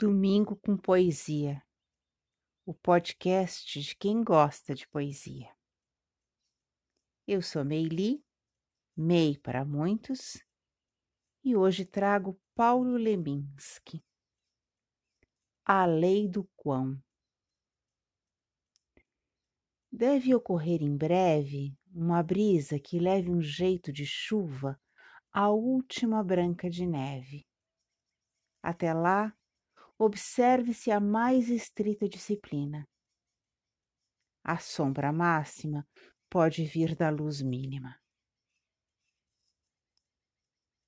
Domingo com Poesia, o podcast de quem gosta de poesia. Eu sou Meili, Mei para muitos, e hoje trago Paulo Leminski. A Lei do Quão. Deve ocorrer em breve uma brisa que leve um jeito de chuva à última branca de neve. Até lá, observe-se a mais estrita disciplina. A sombra máxima pode vir da luz mínima.